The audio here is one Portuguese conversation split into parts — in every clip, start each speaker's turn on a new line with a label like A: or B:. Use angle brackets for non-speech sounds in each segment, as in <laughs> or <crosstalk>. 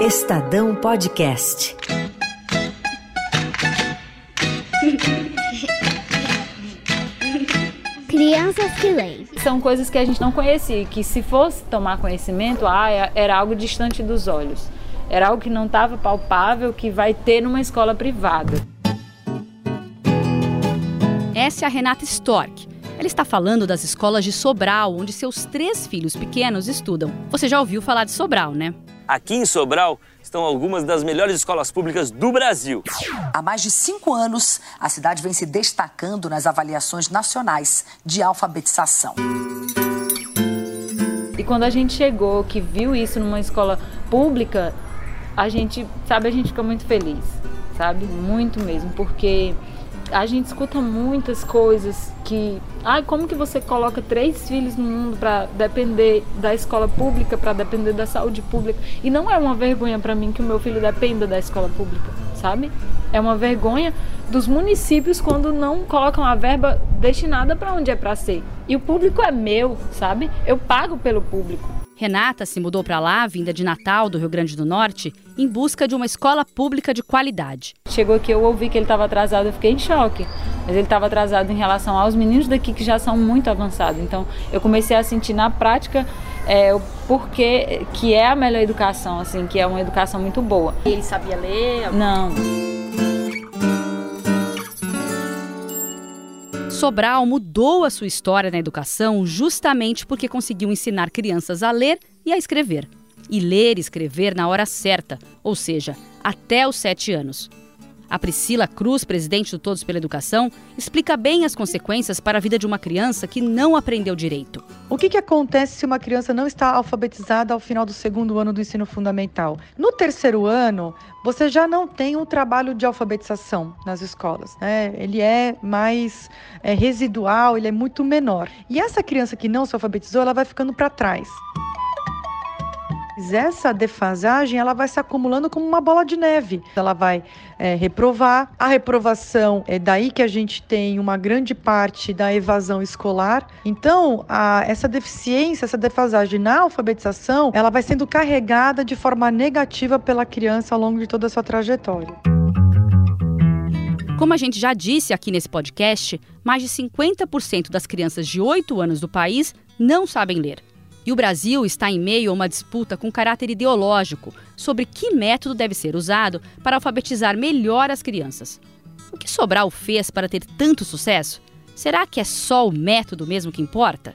A: Estadão Podcast.
B: Crianças que leem.
C: São coisas que a gente não conhecia, que se fosse tomar conhecimento, ah, é, era algo distante dos olhos. Era algo que não estava palpável, que vai ter numa escola privada.
D: Essa é a Renata Stork. Ela está falando das escolas de Sobral, onde seus três filhos pequenos estudam. Você já ouviu falar de Sobral, né?
E: Aqui em Sobral estão algumas das melhores escolas públicas do Brasil.
F: Há mais de cinco anos, a cidade vem se destacando nas avaliações nacionais de alfabetização.
C: E quando a gente chegou, que viu isso numa escola pública, a gente, sabe, a gente fica muito feliz, sabe? Muito mesmo, porque a gente escuta muitas coisas que, ai, como que você coloca três filhos no mundo para depender da escola pública, para depender da saúde pública? E não é uma vergonha para mim que o meu filho dependa da escola pública, sabe? É uma vergonha dos municípios quando não colocam a verba destinada para onde é para ser. E o público é meu, sabe? Eu pago pelo público.
D: Renata se mudou para lá, vinda de Natal, do Rio Grande do Norte, em busca de uma escola pública de qualidade.
C: Chegou aqui, eu ouvi que ele estava atrasado, eu fiquei em choque. Mas ele estava atrasado em relação aos meninos daqui que já são muito avançados. Então, eu comecei a sentir na prática é, o porquê que é a melhor educação, assim, que é uma educação muito boa.
G: Ele sabia ler?
C: Não.
D: Sobral mudou a sua história na educação justamente porque conseguiu ensinar crianças a ler e a escrever. E ler e escrever na hora certa, ou seja, até os sete anos. A Priscila Cruz, presidente do Todos pela Educação, explica bem as consequências para a vida de uma criança que não aprendeu direito.
H: O que, que acontece se uma criança não está alfabetizada ao final do segundo ano do ensino fundamental? No terceiro ano, você já não tem um trabalho de alfabetização nas escolas. Né? Ele é mais é, residual, ele é muito menor. E essa criança que não se alfabetizou, ela vai ficando para trás essa defasagem ela vai se acumulando como uma bola de neve. Ela vai é, reprovar. A reprovação é daí que a gente tem uma grande parte da evasão escolar. Então, a, essa deficiência, essa defasagem na alfabetização, ela vai sendo carregada de forma negativa pela criança ao longo de toda a sua trajetória.
D: Como a gente já disse aqui nesse podcast, mais de 50% das crianças de 8 anos do país não sabem ler. E o Brasil está em meio a uma disputa com caráter ideológico sobre que método deve ser usado para alfabetizar melhor as crianças. O que Sobral fez para ter tanto sucesso? Será que é só o método mesmo que importa?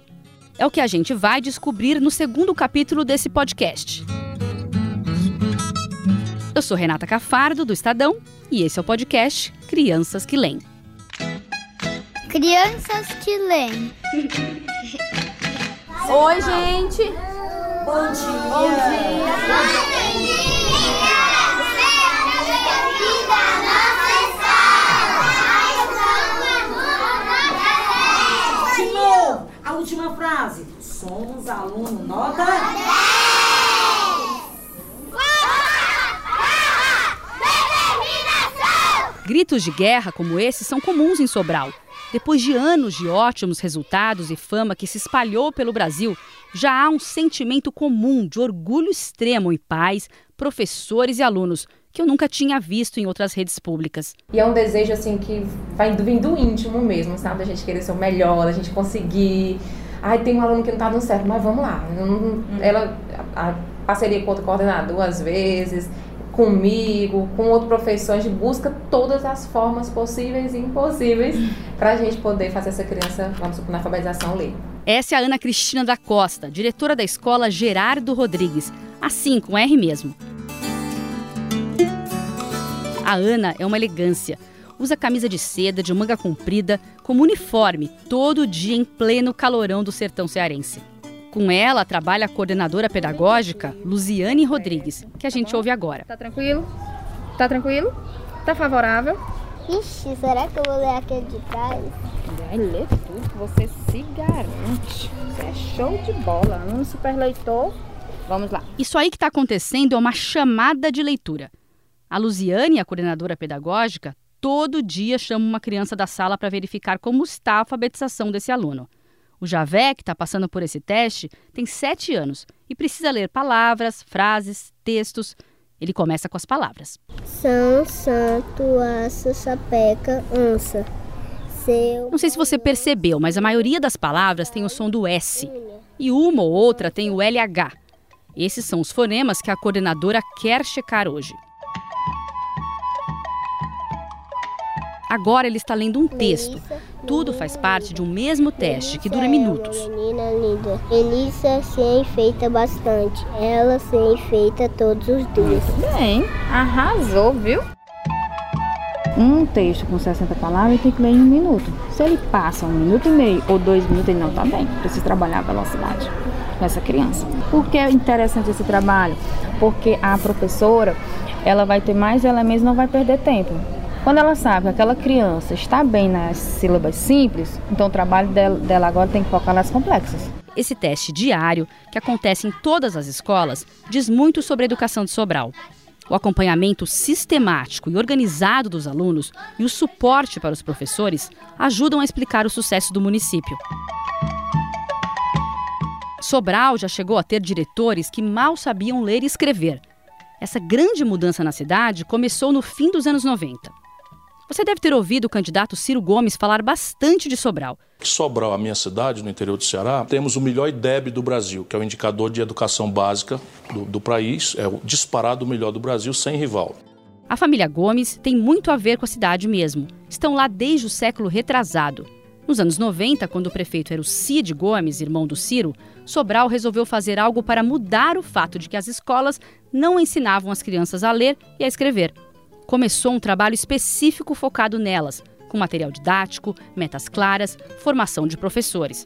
D: É o que a gente vai descobrir no segundo capítulo desse podcast. Eu sou Renata Cafardo, do Estadão, e esse é o podcast Crianças que Leem.
B: Crianças que leem. <laughs>
G: Oi, gente.
F: Bom dia.
G: Bom dia.
I: De novo, a última frase. Somos aluno nota 10.
D: Gritos de guerra como esse são comuns em Sobral. Depois de anos de ótimos resultados e fama que se espalhou pelo Brasil, já há um sentimento comum de orgulho extremo em pais, professores e alunos, que eu nunca tinha visto em outras redes públicas.
G: E é um desejo assim que vai vir do íntimo mesmo, sabe? A gente querer ser o melhor, a gente conseguir. Ai, tem um aluno que não tá dando certo, mas vamos lá. Ela, a parceria com outro coordenador às vezes, comigo, com outro professor, a gente busca todas as formas possíveis e impossíveis para a gente poder fazer essa criança, vamos supor, na alfabetização ler.
D: Essa é a Ana Cristina da Costa, diretora da escola Gerardo Rodrigues, assim com R mesmo. A Ana é uma elegância. Usa camisa de seda de manga comprida como uniforme todo dia em pleno calorão do sertão cearense. Com ela trabalha a coordenadora pedagógica Luziane Rodrigues, que a gente ouve agora.
J: Tá tranquilo? Tá tranquilo? Tá favorável?
B: Ixi, será que eu vou ler aquele de trás?
J: Vai ler tudo, que você se garante. Você é show de bola, um super leitor. Vamos lá.
D: Isso aí que está acontecendo é uma chamada de leitura. A Luziane, a coordenadora pedagógica, todo dia chama uma criança da sala para verificar como está a alfabetização desse aluno. O Javé, que está passando por esse teste, tem sete anos e precisa ler palavras, frases, textos. Ele começa com as palavras:
B: São, santo, aça, sapeca, ança. Seu...
D: Não sei se você percebeu, mas a maioria das palavras tem o som do S. E uma ou outra tem o LH. Esses são os fonemas que a coordenadora quer checar hoje. Agora ele está lendo um texto. Tudo faz parte de um mesmo teste que dura minutos.
B: Menina linda. Melissa se enfeita bastante. Ela se enfeita todos os dias.
J: Bem, arrasou, viu? Um texto com 60 palavras tem que ler em um minuto. Se ele passa um minuto e meio ou dois minutos, ele não está bem. Precisa trabalhar a velocidade com essa criança. Por que é interessante esse trabalho? Porque a professora ela vai ter mais elementos e não vai perder tempo. Quando ela sabe que aquela criança está bem nas sílabas simples, então o trabalho dela, agora tem que focar nas complexas.
D: Esse teste diário, que acontece em todas as escolas, diz muito sobre a educação de Sobral. O acompanhamento sistemático e organizado dos alunos e o suporte para os professores ajudam a explicar o sucesso do município. Sobral já chegou a ter diretores que mal sabiam ler e escrever. Essa grande mudança na cidade começou no fim dos anos 90. Você deve ter ouvido o candidato Ciro Gomes falar bastante de Sobral.
K: Sobral, a minha cidade, no interior do Ceará, temos o melhor IDEB do Brasil, que é o indicador de educação básica do, do país, é o disparado melhor do Brasil, sem rival.
D: A família Gomes tem muito a ver com a cidade mesmo. Estão lá desde o século retrasado. Nos anos 90, quando o prefeito era o Cid Gomes, irmão do Ciro, Sobral resolveu fazer algo para mudar o fato de que as escolas não ensinavam as crianças a ler e a escrever começou um trabalho específico focado nelas, com material didático, metas claras, formação de professores.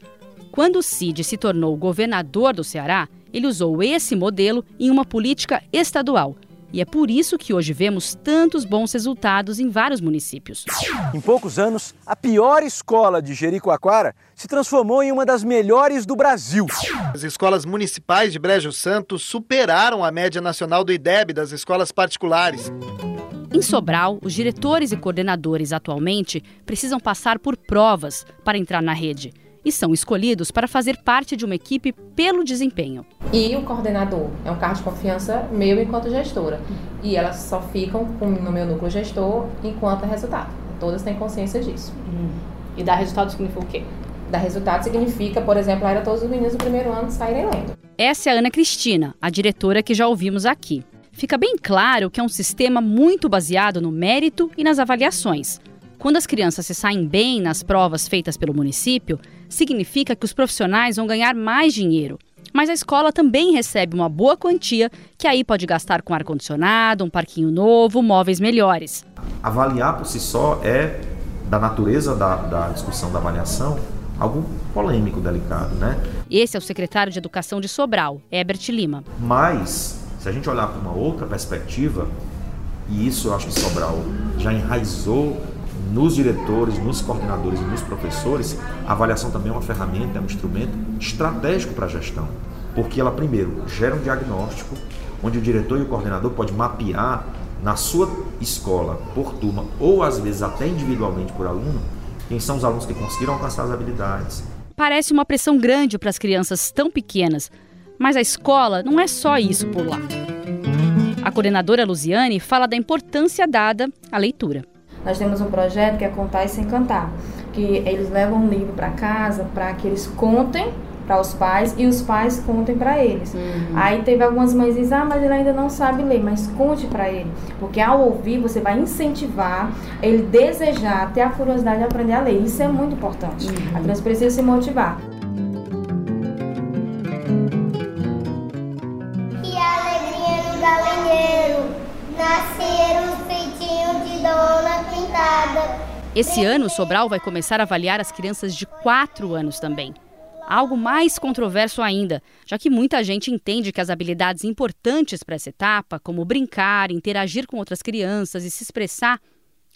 D: Quando o Cid se tornou governador do Ceará, ele usou esse modelo em uma política estadual. E é por isso que hoje vemos tantos bons resultados em vários municípios.
L: Em poucos anos, a pior escola de Jericoacoara se transformou em uma das melhores do Brasil.
M: As escolas municipais de Brejo Santo superaram a média nacional do IDEB das escolas particulares.
D: Em Sobral, os diretores e coordenadores atualmente precisam passar por provas para entrar na rede e são escolhidos para fazer parte de uma equipe pelo desempenho.
G: E o coordenador é um cargo de confiança meu enquanto gestora. E elas só ficam no meu núcleo gestor enquanto resultado. Todas têm consciência disso.
C: Hum. E dar resultado significa o quê?
G: Dar resultado significa, por exemplo, era todos os meninos do primeiro ano saírem lendo.
D: Essa é a Ana Cristina, a diretora que já ouvimos aqui fica bem claro que é um sistema muito baseado no mérito e nas avaliações. Quando as crianças se saem bem nas provas feitas pelo município, significa que os profissionais vão ganhar mais dinheiro. Mas a escola também recebe uma boa quantia, que aí pode gastar com ar-condicionado, um parquinho novo, móveis melhores.
N: Avaliar por si só é, da natureza da, da discussão da avaliação, algo polêmico, delicado, né?
D: Esse é o secretário de Educação de Sobral, Herbert Lima.
N: Mas se a gente olhar para uma outra perspectiva, e isso eu acho que Sobral já enraizou nos diretores, nos coordenadores e nos professores, a avaliação também é uma ferramenta, é um instrumento estratégico para a gestão. Porque ela, primeiro, gera um diagnóstico onde o diretor e o coordenador pode mapear na sua escola, por turma, ou às vezes até individualmente por aluno, quem são os alunos que conseguiram alcançar as habilidades.
D: Parece uma pressão grande para as crianças tão pequenas, mas a escola não é só isso por lá. A coordenadora Luziane fala da importância dada à leitura.
O: Nós temos um projeto que é Contar e Sem Cantar, que eles levam um livro para casa para que eles contem para os pais e os pais contem para eles. Uhum. Aí teve algumas mães dizem, ah, mas ele ainda não sabe ler, mas conte para ele. Porque ao ouvir, você vai incentivar ele desejar, ter a curiosidade de aprender a ler. Isso é muito importante. Uhum. A criança precisa se motivar.
B: Dona Pintada.
D: Esse ano, Sobral vai começar a avaliar as crianças de 4 anos também. Algo mais controverso ainda, já que muita gente entende que as habilidades importantes para essa etapa, como brincar, interagir com outras crianças e se expressar,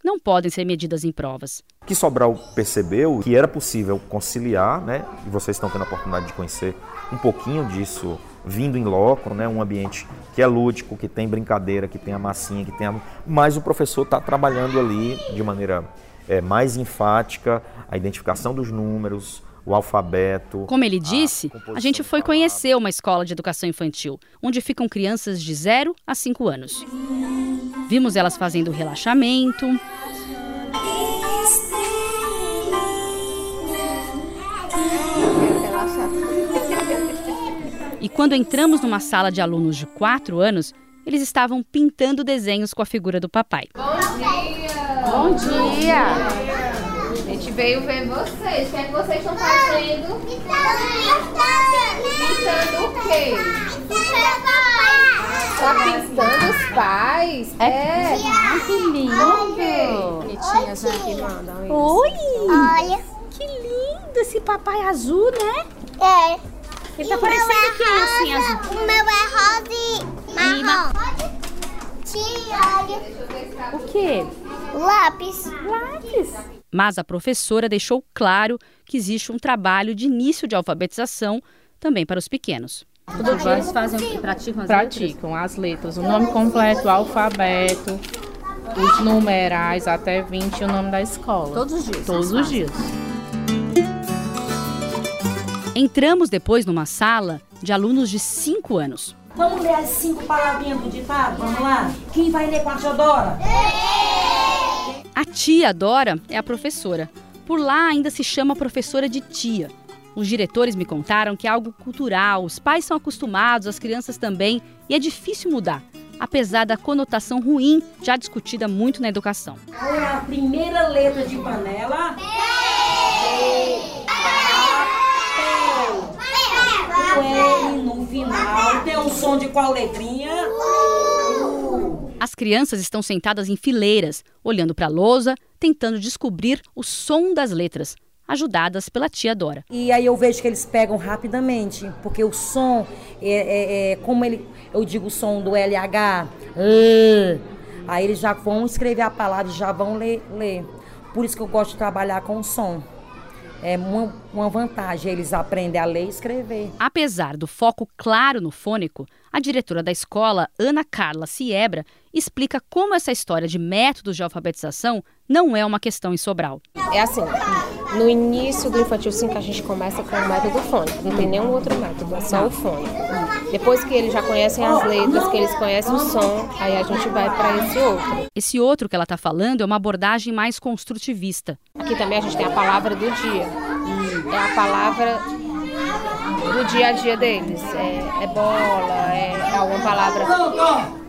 D: não podem ser medidas em provas.
N: O que Sobral percebeu que era possível conciliar, né? E vocês estão tendo a oportunidade de conhecer um pouquinho disso vindo em loco, né, um ambiente que é lúdico, que tem brincadeira, que tem a massinha, que tem a... mas o professor está trabalhando ali de maneira é, mais enfática a identificação dos números, o alfabeto.
D: Como ele disse, a, a gente foi conhecer uma escola de educação infantil, onde ficam crianças de 0 a 5 anos. Vimos elas fazendo relaxamento. Quando entramos numa sala de alunos de 4 anos, eles estavam pintando desenhos com a figura do papai.
P: Bom dia! Bom dia! A gente veio ver vocês. O que é que vocês estão fazendo? Pintando o quê? Tá pintando os pais? É.
D: Ah, que lindo.
P: Bonitinhas aqui, mandam isso.
D: Oi.
I: Olha.
D: Que lindo esse papai azul, né?
B: É.
D: Ele tá parecendo o que assim, azul?
B: O meu é rosa e marrom. Tia, olha.
D: O quê?
B: Lápis.
D: Lápis. Mas a professora deixou claro que existe um trabalho de início de alfabetização também para os pequenos.
J: Todos os dias fazem? Praticam as Praticam letras? as letras. O nome completo, o alfabeto, os numerais até 20 e o nome da escola.
D: Todos os dias?
J: Todos os dias.
D: Entramos depois numa sala de alunos de 5 anos.
I: Vamos ler as cinco palavrinhas do ditado? Vamos lá? Quem vai ler com a tia Dora?
D: A tia Dora é a professora. Por lá ainda se chama professora de tia. Os diretores me contaram que é algo cultural, os pais são acostumados, as crianças também, e é difícil mudar, apesar da conotação ruim já discutida muito na educação.
I: Qual é a primeira letra de panela? O L no final tem um som de qual letrinha?
D: As crianças estão sentadas em fileiras, olhando para a lousa, tentando descobrir o som das letras, ajudadas pela tia Dora.
I: E aí eu vejo que eles pegam rapidamente, porque o som é, é, é como ele, eu digo o som do LH, uh, aí eles já vão escrever a palavra, já vão ler, ler. Por isso que eu gosto de trabalhar com som é uma, uma vantagem eles aprendem a ler e escrever.
D: Apesar do foco claro no fônico, a diretora da escola, Ana Carla Siebra, explica como essa história de métodos de alfabetização não é uma questão em Sobral.
G: É assim, no início do infantil 5 a gente começa com o método fônico, não tem nenhum outro método, é só o fônico. Depois que eles já conhecem as letras, que eles conhecem o som, aí a gente vai para esse outro.
D: Esse outro que ela está falando é uma abordagem mais construtivista.
G: Aqui também a gente tem a palavra do dia. É a palavra do dia a dia deles. É, é bola, é alguma palavra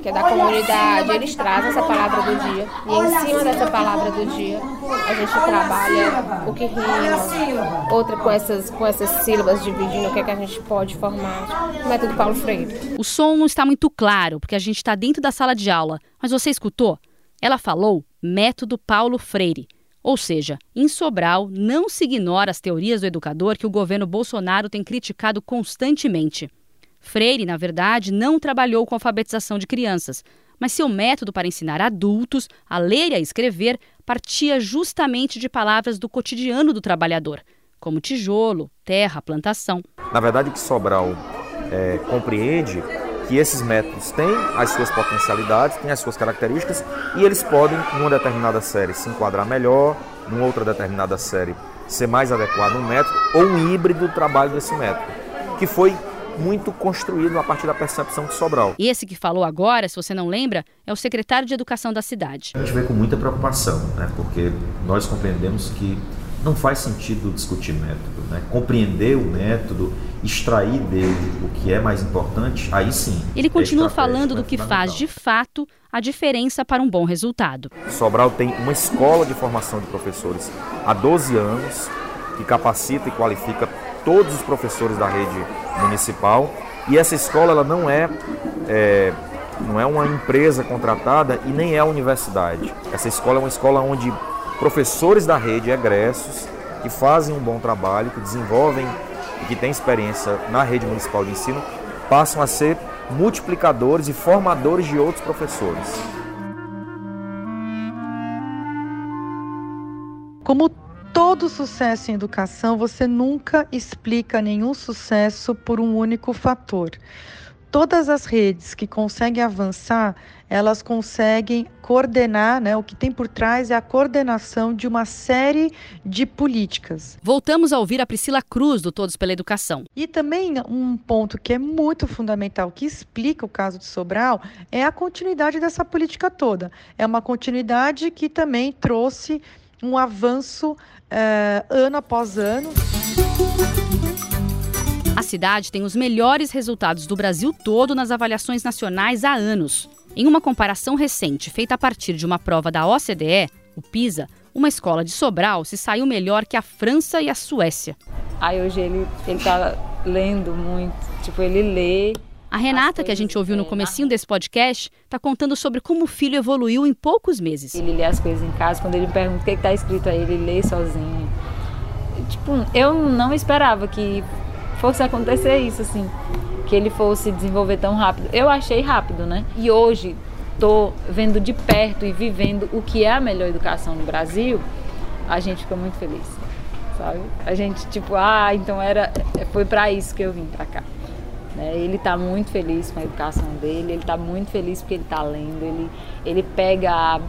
G: que é da comunidade. Eles trazem essa palavra do dia. E em cima dessa palavra do dia, a gente trabalha o que rima, outra com essas, com essas sílabas dividindo o que, é que a gente pode formar. O método Paulo Freire.
D: O som não está muito claro, porque a gente está dentro da sala de aula. Mas você escutou? Ela falou método Paulo Freire. Ou seja, em Sobral não se ignora as teorias do educador que o governo Bolsonaro tem criticado constantemente. Freire, na verdade, não trabalhou com alfabetização de crianças, mas seu método para ensinar adultos a ler e a escrever partia justamente de palavras do cotidiano do trabalhador, como tijolo, terra, plantação.
N: Na verdade, o que Sobral é, compreende que esses métodos têm as suas potencialidades, têm as suas características e eles podem, numa determinada série, se enquadrar melhor, numa outra determinada série, ser mais adequado um método ou um híbrido do trabalho desse método, que foi muito construído a partir da percepção de Sobral.
D: E esse que falou agora, se você não lembra, é o secretário de Educação da cidade.
N: A gente vê com muita preocupação, né, porque nós compreendemos que não faz sentido discutir método, né? compreender o método, extrair dele o que é mais importante, aí sim.
D: Ele continua falando do que faz de fato a diferença para um bom resultado.
N: Sobral tem uma escola de formação de professores há 12 anos que capacita e qualifica todos os professores da rede municipal e essa escola ela não é, é não é uma empresa contratada e nem é a universidade. Essa escola é uma escola onde professores da rede egressos que fazem um bom trabalho, que desenvolvem e que têm experiência na rede municipal de ensino, passam a ser multiplicadores e formadores de outros professores.
H: Como todo sucesso em educação, você nunca explica nenhum sucesso por um único fator. Todas as redes que conseguem avançar, elas conseguem coordenar, né? O que tem por trás é a coordenação de uma série de políticas.
D: Voltamos a ouvir a Priscila Cruz, do Todos pela Educação.
H: E também um ponto que é muito fundamental, que explica o caso de Sobral, é a continuidade dessa política toda. É uma continuidade que também trouxe um avanço eh, ano após ano.
D: A cidade tem os melhores resultados do Brasil todo nas avaliações nacionais há anos. Em uma comparação recente feita a partir de uma prova da OCDE, o PISA, uma escola de Sobral se saiu melhor que a França e a Suécia.
C: Aí hoje ele, ele tá lendo muito, tipo, ele lê.
D: A Renata, que a gente ouviu no comecinho desse podcast, está contando sobre como o filho evoluiu em poucos meses.
C: Ele lê as coisas em casa, quando ele me pergunta o que está escrito aí, ele lê sozinho. Tipo, eu não esperava que fosse acontecer isso, assim que ele fosse desenvolver tão rápido. Eu achei rápido, né? E hoje tô vendo de perto e vivendo o que é a melhor educação no Brasil, a gente fica muito feliz, sabe? A gente tipo, ah, então era foi para isso que eu vim para cá. Né? Ele está muito feliz com a educação dele, ele está muito feliz porque ele está lendo, ele, ele pega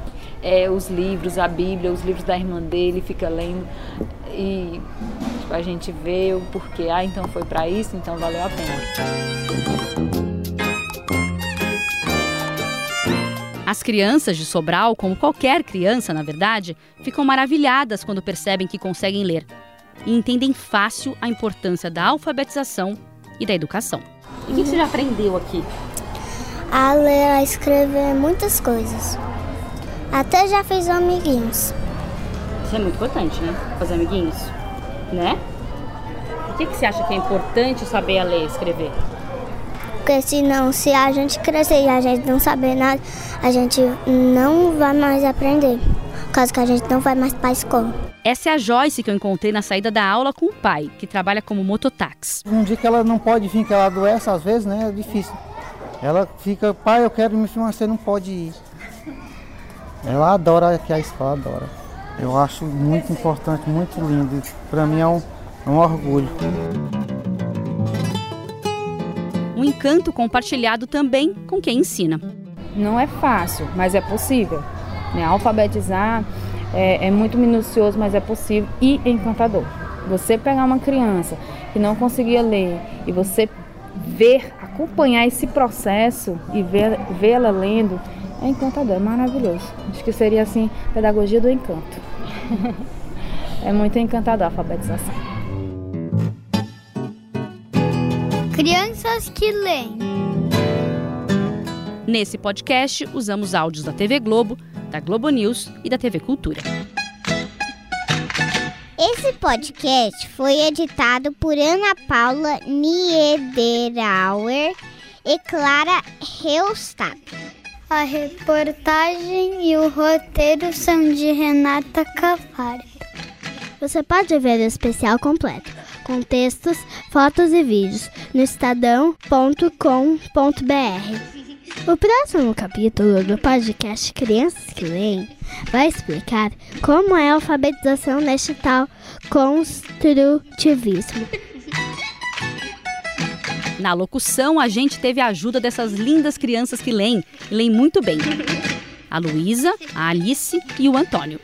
C: é, os livros, a Bíblia, os livros da irmã dele, fica lendo e tipo, a gente vê o porquê, ah, então foi para isso, então valeu a pena.
D: As crianças de Sobral, como qualquer criança, na verdade, ficam maravilhadas quando percebem que conseguem ler e entendem fácil a importância da alfabetização e da educação.
Q: E o que você já aprendeu aqui?
B: A ler, a escrever muitas coisas. Até já fiz amiguinhos.
Q: É muito importante, né? Fazer amiguinhos, né? O que, que você acha que é importante saber a ler e escrever?
B: Porque senão, se a gente crescer e a gente não saber nada, a gente não vai mais aprender. Por causa que a gente não vai mais para a escola.
D: Essa é a Joyce que eu encontrei na saída da aula com o pai, que trabalha como mototáxi.
R: Um dia que ela não pode vir, que ela adoece, às vezes, né? É difícil. Ela fica, pai, eu quero me filmar, você não pode ir. Ela adora aqui a escola, adora. Eu acho muito importante, muito lindo. Para mim é um, é um orgulho.
D: Um encanto compartilhado também com quem ensina.
J: Não é fácil, mas é possível. Né? Alfabetizar é, é muito minucioso, mas é possível e encantador. Você pegar uma criança que não conseguia ler e você ver, acompanhar esse processo e ver, vê-la lendo, é encantador, é maravilhoso. Acho que seria assim, pedagogia do encanto. <laughs> é muito encantador a alfabetização.
B: Crianças que leem.
D: Nesse podcast, usamos áudios da TV Globo, da Globo News e da TV Cultura.
B: Esse podcast foi editado por Ana Paula Niederauer e Clara Reustad. A reportagem e o roteiro são de Renata Cavalho. Você pode ver o especial completo, com textos, fotos e vídeos, no estadão.com.br. O próximo capítulo do podcast Crianças que Leem vai explicar como é a alfabetização neste tal construtivismo.
D: Na locução, a gente teve a ajuda dessas lindas crianças que leem, e leem muito bem. A Luísa, a Alice e o Antônio.